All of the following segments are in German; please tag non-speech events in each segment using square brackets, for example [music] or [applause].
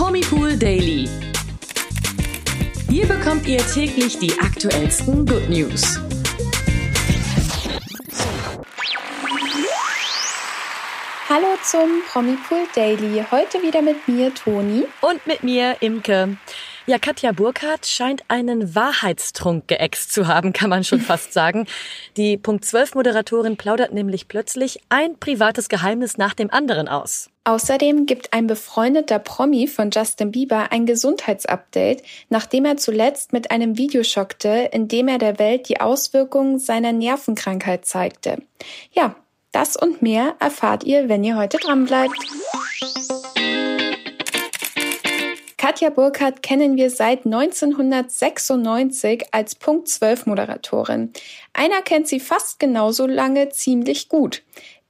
Promipool Daily. Hier bekommt ihr täglich die aktuellsten Good News. Hallo zum Promipool Daily. Heute wieder mit mir, Toni. Und mit mir, Imke. Ja, Katja Burkhardt scheint einen Wahrheitstrunk geäxt zu haben, kann man schon [laughs] fast sagen. Die Punkt 12 Moderatorin plaudert nämlich plötzlich ein privates Geheimnis nach dem anderen aus. Außerdem gibt ein befreundeter Promi von Justin Bieber ein Gesundheitsupdate, nachdem er zuletzt mit einem Video schockte, in dem er der Welt die Auswirkungen seiner Nervenkrankheit zeigte. Ja, das und mehr erfahrt ihr, wenn ihr heute dran bleibt. Katja Burkhardt kennen wir seit 1996 als Punkt 12 Moderatorin. Einer kennt sie fast genauso lange ziemlich gut.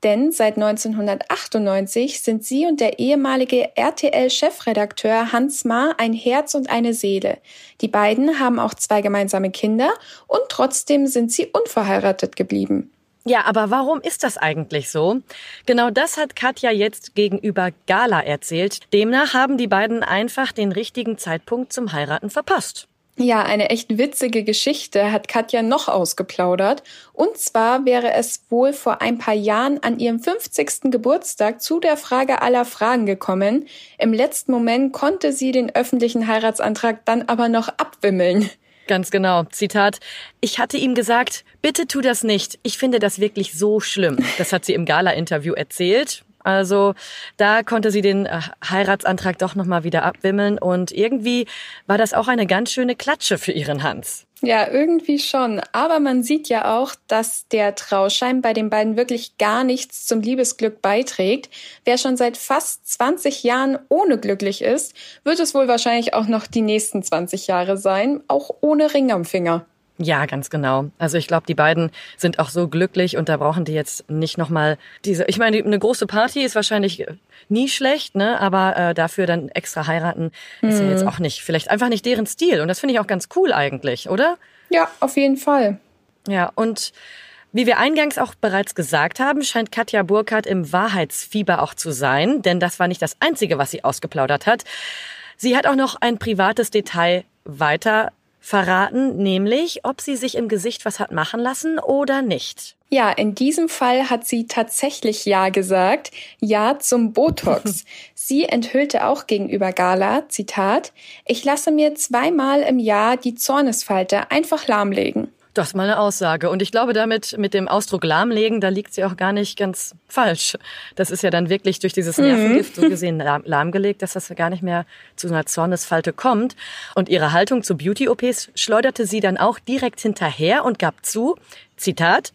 Denn seit 1998 sind sie und der ehemalige RTL-Chefredakteur Hans Maar ein Herz und eine Seele. Die beiden haben auch zwei gemeinsame Kinder und trotzdem sind sie unverheiratet geblieben. Ja, aber warum ist das eigentlich so? Genau das hat Katja jetzt gegenüber Gala erzählt. Demnach haben die beiden einfach den richtigen Zeitpunkt zum Heiraten verpasst. Ja, eine echt witzige Geschichte hat Katja noch ausgeplaudert. Und zwar wäre es wohl vor ein paar Jahren an ihrem 50. Geburtstag zu der Frage aller Fragen gekommen. Im letzten Moment konnte sie den öffentlichen Heiratsantrag dann aber noch abwimmeln. Ganz genau. Zitat. Ich hatte ihm gesagt, bitte tu das nicht. Ich finde das wirklich so schlimm. Das hat sie im Gala-Interview erzählt. Also da konnte sie den äh, Heiratsantrag doch nochmal wieder abwimmeln und irgendwie war das auch eine ganz schöne Klatsche für ihren Hans. Ja, irgendwie schon. Aber man sieht ja auch, dass der Trauschein bei den beiden wirklich gar nichts zum Liebesglück beiträgt. Wer schon seit fast 20 Jahren ohne glücklich ist, wird es wohl wahrscheinlich auch noch die nächsten 20 Jahre sein, auch ohne Ring am Finger. Ja, ganz genau. Also ich glaube, die beiden sind auch so glücklich und da brauchen die jetzt nicht nochmal diese. Ich meine, eine große Party ist wahrscheinlich nie schlecht, ne? Aber äh, dafür dann extra heiraten ist mhm. ja jetzt mhm. auch nicht, vielleicht einfach nicht deren Stil. Und das finde ich auch ganz cool eigentlich, oder? Ja, auf jeden Fall. Ja, und wie wir eingangs auch bereits gesagt haben, scheint Katja Burkhardt im Wahrheitsfieber auch zu sein, denn das war nicht das Einzige, was sie ausgeplaudert hat. Sie hat auch noch ein privates Detail weiter verraten, nämlich ob sie sich im Gesicht was hat machen lassen oder nicht. Ja, in diesem Fall hat sie tatsächlich Ja gesagt. Ja zum Botox. [laughs] sie enthüllte auch gegenüber Gala, Zitat, ich lasse mir zweimal im Jahr die Zornesfalte einfach lahmlegen. Das ist mal eine Aussage. Und ich glaube, damit mit dem Ausdruck lahmlegen, da liegt sie auch gar nicht ganz falsch. Das ist ja dann wirklich durch dieses mhm. Nervengift so gesehen lahm, lahmgelegt, dass das gar nicht mehr zu einer Zornesfalte kommt. Und ihre Haltung zu Beauty-OPs schleuderte sie dann auch direkt hinterher und gab zu, Zitat,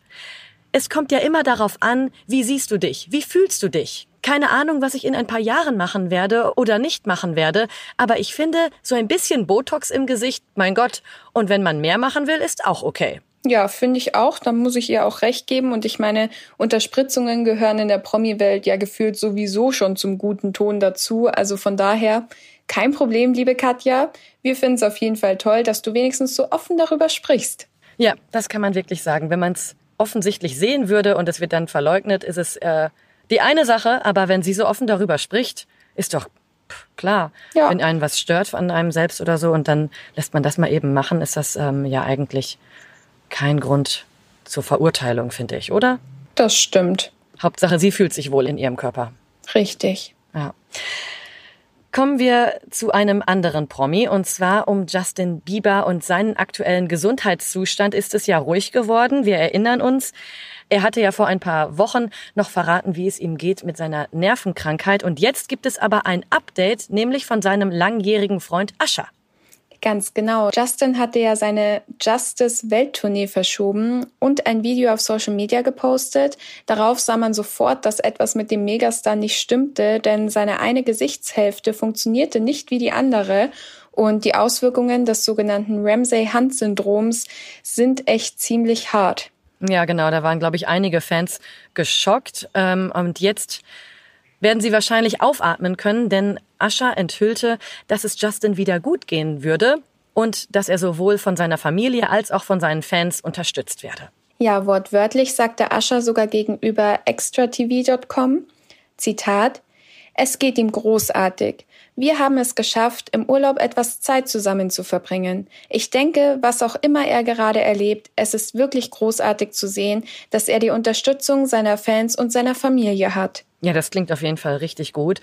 es kommt ja immer darauf an, wie siehst du dich, wie fühlst du dich. Keine Ahnung, was ich in ein paar Jahren machen werde oder nicht machen werde, aber ich finde, so ein bisschen Botox im Gesicht, mein Gott, und wenn man mehr machen will, ist auch okay. Ja, finde ich auch. Da muss ich ihr auch recht geben. Und ich meine, Unterspritzungen gehören in der Promi-Welt ja gefühlt sowieso schon zum guten Ton dazu. Also von daher kein Problem, liebe Katja. Wir finden es auf jeden Fall toll, dass du wenigstens so offen darüber sprichst. Ja, das kann man wirklich sagen. Wenn man es offensichtlich sehen würde und es wird dann verleugnet, ist es äh, die eine Sache, aber wenn sie so offen darüber spricht, ist doch klar, ja. wenn einen was stört an einem selbst oder so und dann lässt man das mal eben machen, ist das ähm, ja eigentlich kein Grund zur Verurteilung, finde ich, oder? Das stimmt. Hauptsache, sie fühlt sich wohl in ihrem Körper. Richtig. Ja. Kommen wir zu einem anderen Promi und zwar um Justin Bieber und seinen aktuellen Gesundheitszustand ist es ja ruhig geworden. Wir erinnern uns, er hatte ja vor ein paar Wochen noch verraten, wie es ihm geht mit seiner Nervenkrankheit und jetzt gibt es aber ein Update, nämlich von seinem langjährigen Freund Ascher. Ganz genau. Justin hatte ja seine Justice Welttournee verschoben und ein Video auf Social Media gepostet. Darauf sah man sofort, dass etwas mit dem Megastar nicht stimmte, denn seine eine Gesichtshälfte funktionierte nicht wie die andere und die Auswirkungen des sogenannten Ramsay-Hunt-Syndroms sind echt ziemlich hart. Ja, genau. Da waren, glaube ich, einige Fans geschockt. Ähm, und jetzt werden sie wahrscheinlich aufatmen können, denn Ascher enthüllte, dass es Justin wieder gut gehen würde und dass er sowohl von seiner Familie als auch von seinen Fans unterstützt werde. Ja, wortwörtlich sagte Ascher sogar gegenüber extratv.com, Zitat, Es geht ihm großartig. Wir haben es geschafft, im Urlaub etwas Zeit zusammen zu verbringen. Ich denke, was auch immer er gerade erlebt, es ist wirklich großartig zu sehen, dass er die Unterstützung seiner Fans und seiner Familie hat. Ja, das klingt auf jeden Fall richtig gut.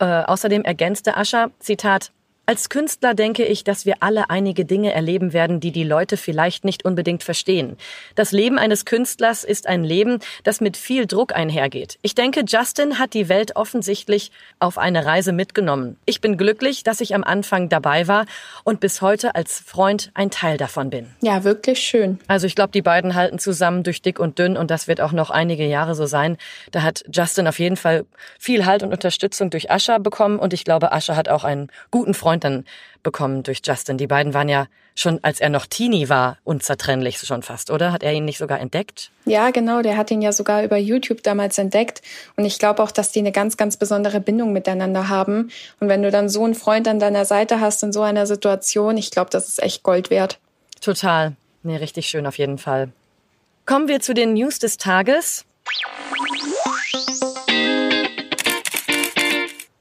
Äh, außerdem ergänzte Ascher, Zitat, als Künstler denke ich, dass wir alle einige Dinge erleben werden, die die Leute vielleicht nicht unbedingt verstehen. Das Leben eines Künstlers ist ein Leben, das mit viel Druck einhergeht. Ich denke, Justin hat die Welt offensichtlich auf eine Reise mitgenommen. Ich bin glücklich, dass ich am Anfang dabei war und bis heute als Freund ein Teil davon bin. Ja, wirklich schön. Also ich glaube, die beiden halten zusammen durch dick und dünn und das wird auch noch einige Jahre so sein. Da hat Justin auf jeden Fall viel Halt und Unterstützung durch Ascha bekommen und ich glaube, Ascha hat auch einen guten Freund Freund dann bekommen durch Justin. Die beiden waren ja schon, als er noch Teenie war, unzertrennlich schon fast, oder? Hat er ihn nicht sogar entdeckt? Ja, genau. Der hat ihn ja sogar über YouTube damals entdeckt. Und ich glaube auch, dass die eine ganz, ganz besondere Bindung miteinander haben. Und wenn du dann so einen Freund an deiner Seite hast in so einer Situation, ich glaube, das ist echt Gold wert. Total. Nee, richtig schön auf jeden Fall. Kommen wir zu den News des Tages.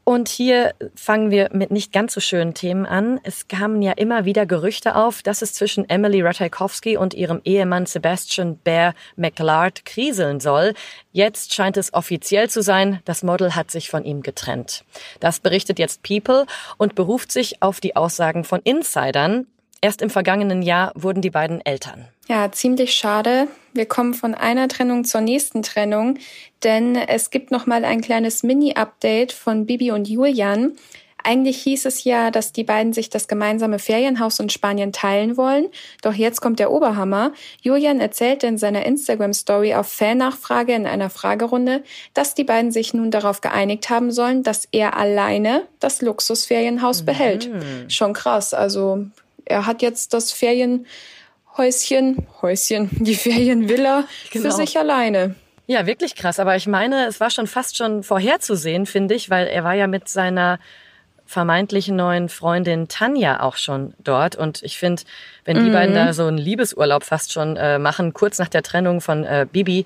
Und hier fangen wir mit nicht ganz so schönen Themen an. Es kamen ja immer wieder Gerüchte auf, dass es zwischen Emily Ratajkowski und ihrem Ehemann Sebastian Bear McLeod kriseln soll. Jetzt scheint es offiziell zu sein, das Model hat sich von ihm getrennt. Das berichtet jetzt People und beruft sich auf die Aussagen von Insidern. Erst im vergangenen Jahr wurden die beiden Eltern. Ja, ziemlich schade. Wir kommen von einer Trennung zur nächsten Trennung, denn es gibt noch mal ein kleines Mini-Update von Bibi und Julian. Eigentlich hieß es ja, dass die beiden sich das gemeinsame Ferienhaus in Spanien teilen wollen. Doch jetzt kommt der Oberhammer. Julian erzählte in seiner Instagram-Story auf Fan-Nachfrage in einer Fragerunde, dass die beiden sich nun darauf geeinigt haben sollen, dass er alleine das Luxusferienhaus mhm. behält. Schon krass. Also er hat jetzt das Ferienhäuschen, Häuschen, [laughs] die Ferienvilla genau. für sich alleine. Ja, wirklich krass. Aber ich meine, es war schon fast schon vorherzusehen, finde ich, weil er war ja mit seiner vermeintlichen neuen Freundin Tanja auch schon dort. Und ich finde, wenn die mhm. beiden da so einen Liebesurlaub fast schon äh, machen, kurz nach der Trennung von äh, Bibi,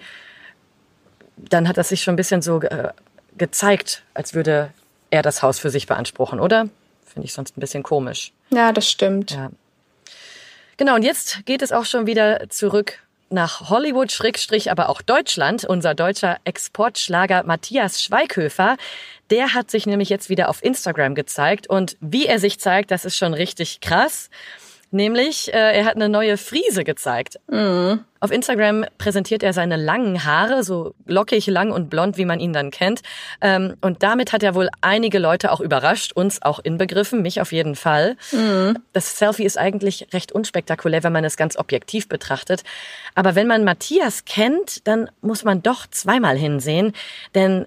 dann hat das sich schon ein bisschen so äh, gezeigt, als würde er das Haus für sich beanspruchen, oder? Finde ich sonst ein bisschen komisch. Ja, das stimmt. Ja. Genau, und jetzt geht es auch schon wieder zurück nach Hollywood, Schrägstrich, aber auch Deutschland. Unser deutscher Exportschlager Matthias Schweighöfer, der hat sich nämlich jetzt wieder auf Instagram gezeigt. Und wie er sich zeigt, das ist schon richtig krass. Nämlich, äh, er hat eine neue Frise gezeigt. Mhm. Auf Instagram präsentiert er seine langen Haare, so lockig, lang und blond, wie man ihn dann kennt. Ähm, und damit hat er wohl einige Leute auch überrascht, uns auch inbegriffen, mich auf jeden Fall. Mhm. Das Selfie ist eigentlich recht unspektakulär, wenn man es ganz objektiv betrachtet. Aber wenn man Matthias kennt, dann muss man doch zweimal hinsehen, denn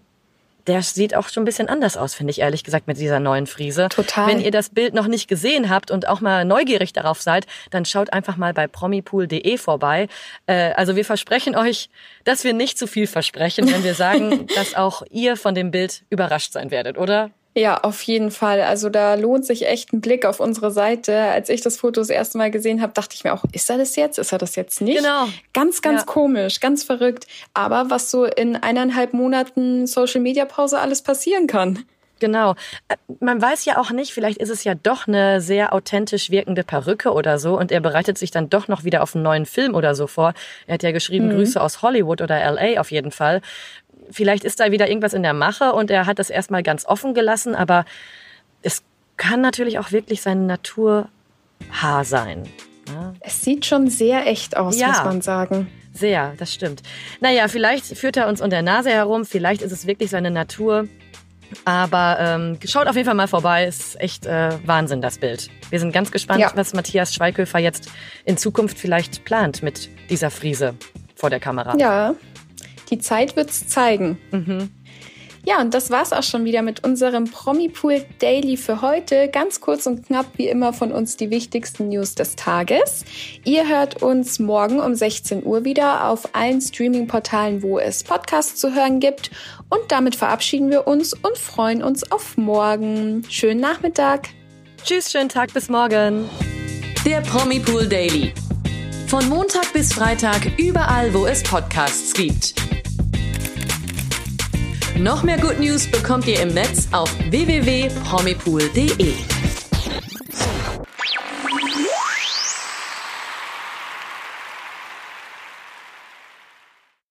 der sieht auch schon ein bisschen anders aus, finde ich ehrlich gesagt, mit dieser neuen Frise. Total. Wenn ihr das Bild noch nicht gesehen habt und auch mal neugierig darauf seid, dann schaut einfach mal bei promipool.de vorbei. Äh, also wir versprechen euch, dass wir nicht zu viel versprechen, wenn wir sagen, [laughs] dass auch ihr von dem Bild überrascht sein werdet, oder? Ja, auf jeden Fall. Also da lohnt sich echt ein Blick auf unsere Seite. Als ich das Foto das erste Mal gesehen habe, dachte ich mir auch, ist er das jetzt? Ist er das jetzt nicht? Genau. Ganz, ganz ja. komisch, ganz verrückt. Aber was so in eineinhalb Monaten Social Media Pause alles passieren kann. Genau. Äh, man weiß ja auch nicht, vielleicht ist es ja doch eine sehr authentisch wirkende Perücke oder so und er bereitet sich dann doch noch wieder auf einen neuen Film oder so vor. Er hat ja geschrieben, mhm. Grüße aus Hollywood oder LA auf jeden Fall vielleicht ist da wieder irgendwas in der Mache und er hat das erstmal ganz offen gelassen, aber es kann natürlich auch wirklich sein Naturhaar sein. Ja. Es sieht schon sehr echt aus, ja, muss man sagen. Sehr, das stimmt. Naja, vielleicht führt er uns unter der Nase herum, vielleicht ist es wirklich seine Natur. Aber ähm, schaut auf jeden Fall mal vorbei. Ist echt äh, Wahnsinn, das Bild. Wir sind ganz gespannt, ja. was Matthias Schweighöfer jetzt in Zukunft vielleicht plant mit dieser Friese vor der Kamera. Ja, die Zeit wird's zeigen. Mhm. Ja, und das war's auch schon wieder mit unserem Promipool Daily für heute. Ganz kurz und knapp wie immer von uns die wichtigsten News des Tages. Ihr hört uns morgen um 16 Uhr wieder auf allen Streaming-Portalen, wo es Podcasts zu hören gibt. Und damit verabschieden wir uns und freuen uns auf morgen. Schönen Nachmittag. Tschüss, schönen Tag, bis morgen. Der Promipool Daily. Von Montag bis Freitag überall, wo es Podcasts gibt. Noch mehr Good News bekommt ihr im Netz auf www.promipool.de.